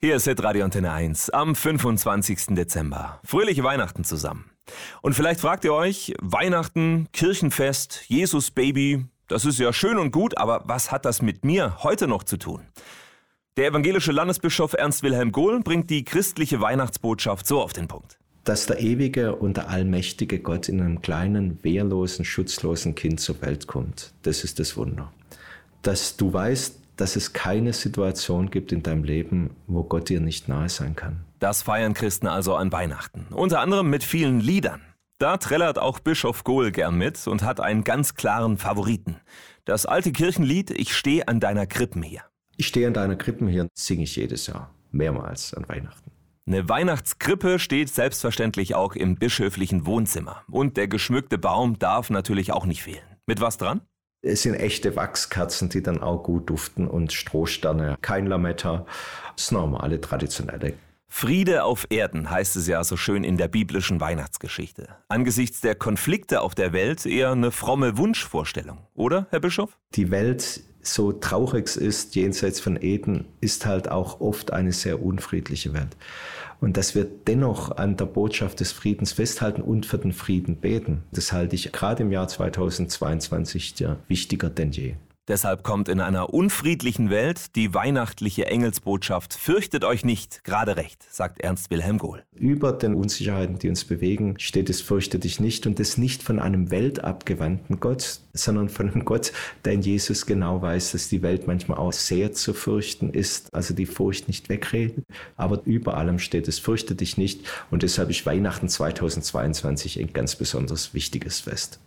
Hier ist Radio Antenne 1 am 25. Dezember. Fröhliche Weihnachten zusammen. Und vielleicht fragt ihr euch, Weihnachten, Kirchenfest, Jesus Baby, das ist ja schön und gut, aber was hat das mit mir heute noch zu tun? Der evangelische Landesbischof Ernst Wilhelm Gohl bringt die christliche Weihnachtsbotschaft so auf den Punkt. Dass der ewige und der allmächtige Gott in einem kleinen, wehrlosen, schutzlosen Kind zur Welt kommt, das ist das Wunder. Dass du weißt, dass es keine Situation gibt in deinem Leben, wo Gott dir nicht nahe sein kann. Das feiern Christen also an Weihnachten. Unter anderem mit vielen Liedern. Da trällert auch Bischof Gohl gern mit und hat einen ganz klaren Favoriten. Das alte Kirchenlied Ich stehe an deiner Krippen hier. Ich stehe an deiner Krippen hier, singe ich jedes Jahr, mehrmals an Weihnachten. Eine Weihnachtskrippe steht selbstverständlich auch im bischöflichen Wohnzimmer. Und der geschmückte Baum darf natürlich auch nicht fehlen. Mit was dran? Es sind echte Wachskerzen, die dann auch gut duften und Strohsterne, kein Lametta, das normale, traditionelle. Friede auf Erden heißt es ja so schön in der biblischen Weihnachtsgeschichte. Angesichts der Konflikte auf der Welt eher eine fromme Wunschvorstellung, oder, Herr Bischof? Die Welt, so traurig es ist, jenseits von Eden, ist halt auch oft eine sehr unfriedliche Welt und dass wir dennoch an der Botschaft des Friedens festhalten und für den Frieden beten. Das halte ich gerade im Jahr 2022 ja wichtiger denn je. Deshalb kommt in einer unfriedlichen Welt die weihnachtliche Engelsbotschaft Fürchtet euch nicht, gerade recht, sagt Ernst Wilhelm Gohl. Über den Unsicherheiten, die uns bewegen, steht es Fürchte dich nicht und das nicht von einem weltabgewandten Gott, sondern von einem Gott, der in Jesus genau weiß, dass die Welt manchmal auch sehr zu fürchten ist, also die Furcht nicht wegreden. Aber über allem steht es Fürchte dich nicht und deshalb ist Weihnachten 2022 ein ganz besonders wichtiges Fest.